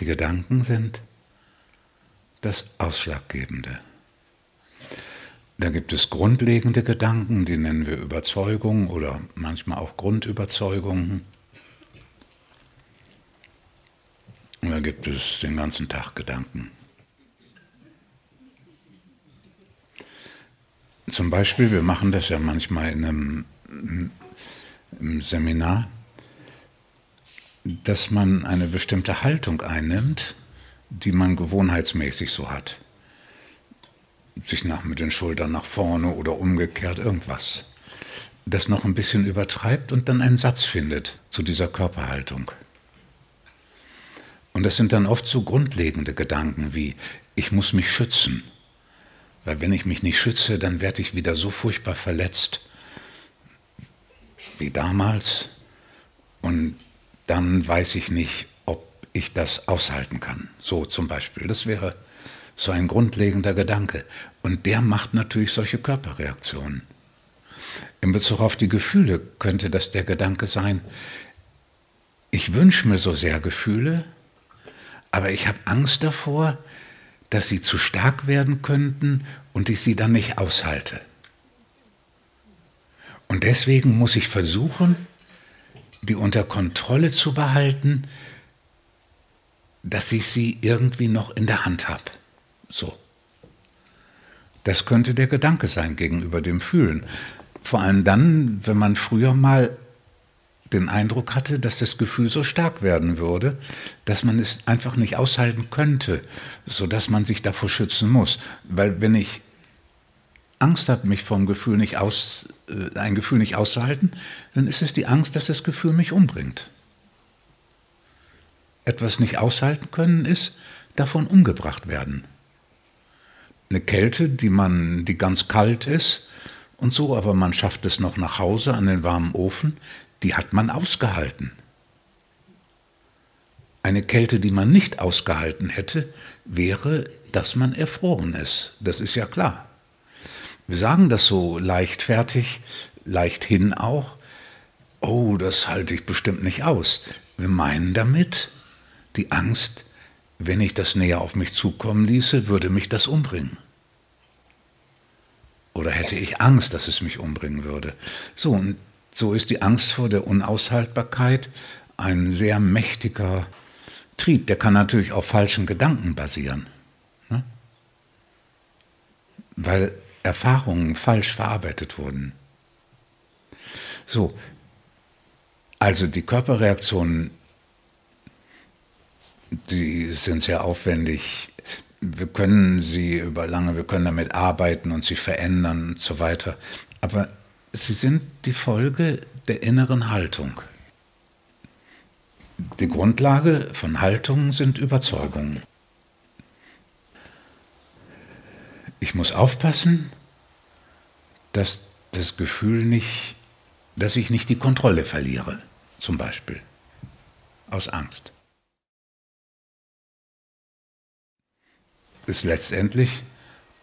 Die Gedanken sind das Ausschlaggebende. Da gibt es grundlegende Gedanken, die nennen wir Überzeugung oder manchmal auch Grundüberzeugungen. Und da gibt es den ganzen Tag Gedanken. Zum Beispiel, wir machen das ja manchmal in einem Seminar, dass man eine bestimmte Haltung einnimmt, die man gewohnheitsmäßig so hat. Sich nach mit den Schultern nach vorne oder umgekehrt irgendwas. Das noch ein bisschen übertreibt und dann einen Satz findet zu dieser Körperhaltung. Und das sind dann oft so grundlegende Gedanken wie, ich muss mich schützen. Weil wenn ich mich nicht schütze, dann werde ich wieder so furchtbar verletzt wie damals. Und dann weiß ich nicht, ob ich das aushalten kann. So zum Beispiel. Das wäre so ein grundlegender Gedanke. Und der macht natürlich solche Körperreaktionen. In Bezug auf die Gefühle könnte das der Gedanke sein, ich wünsche mir so sehr Gefühle, aber ich habe Angst davor, dass sie zu stark werden könnten und ich sie dann nicht aushalte. Und deswegen muss ich versuchen, die unter Kontrolle zu behalten, dass ich sie irgendwie noch in der Hand habe. So. Das könnte der Gedanke sein gegenüber dem Fühlen. Vor allem dann, wenn man früher mal den Eindruck hatte, dass das Gefühl so stark werden würde, dass man es einfach nicht aushalten könnte, sodass man sich davor schützen muss. Weil wenn ich Angst habe, mich vom Gefühl nicht aus, äh, ein Gefühl nicht auszuhalten, dann ist es die Angst, dass das Gefühl mich umbringt. Etwas nicht aushalten können ist davon umgebracht werden. Eine Kälte, die man, die ganz kalt ist und so, aber man schafft es noch nach Hause an den warmen Ofen, die hat man ausgehalten. Eine Kälte, die man nicht ausgehalten hätte, wäre, dass man erfroren ist. Das ist ja klar. Wir sagen das so leichtfertig, leichthin auch. Oh, das halte ich bestimmt nicht aus. Wir meinen damit, die Angst, wenn ich das näher auf mich zukommen ließe, würde mich das umbringen. Oder hätte ich Angst, dass es mich umbringen würde. So, und so ist die Angst vor der Unaushaltbarkeit ein sehr mächtiger Trieb. Der kann natürlich auf falschen Gedanken basieren. Ne? Weil Erfahrungen falsch verarbeitet wurden. So, also die Körperreaktionen, die sind sehr aufwendig. Wir können sie über lange, wir können damit arbeiten und sie verändern und so weiter. Aber Sie sind die Folge der inneren Haltung. Die Grundlage von Haltungen sind Überzeugungen. Ich muss aufpassen, dass das Gefühl nicht, dass ich nicht die Kontrolle verliere, zum Beispiel, aus Angst. Ist letztendlich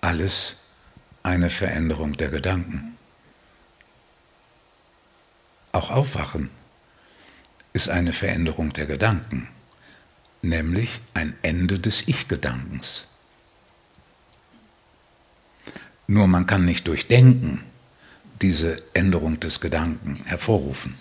alles eine Veränderung der Gedanken. Auch Aufwachen ist eine Veränderung der Gedanken, nämlich ein Ende des Ich-Gedankens. Nur man kann nicht durch Denken diese Änderung des Gedanken hervorrufen.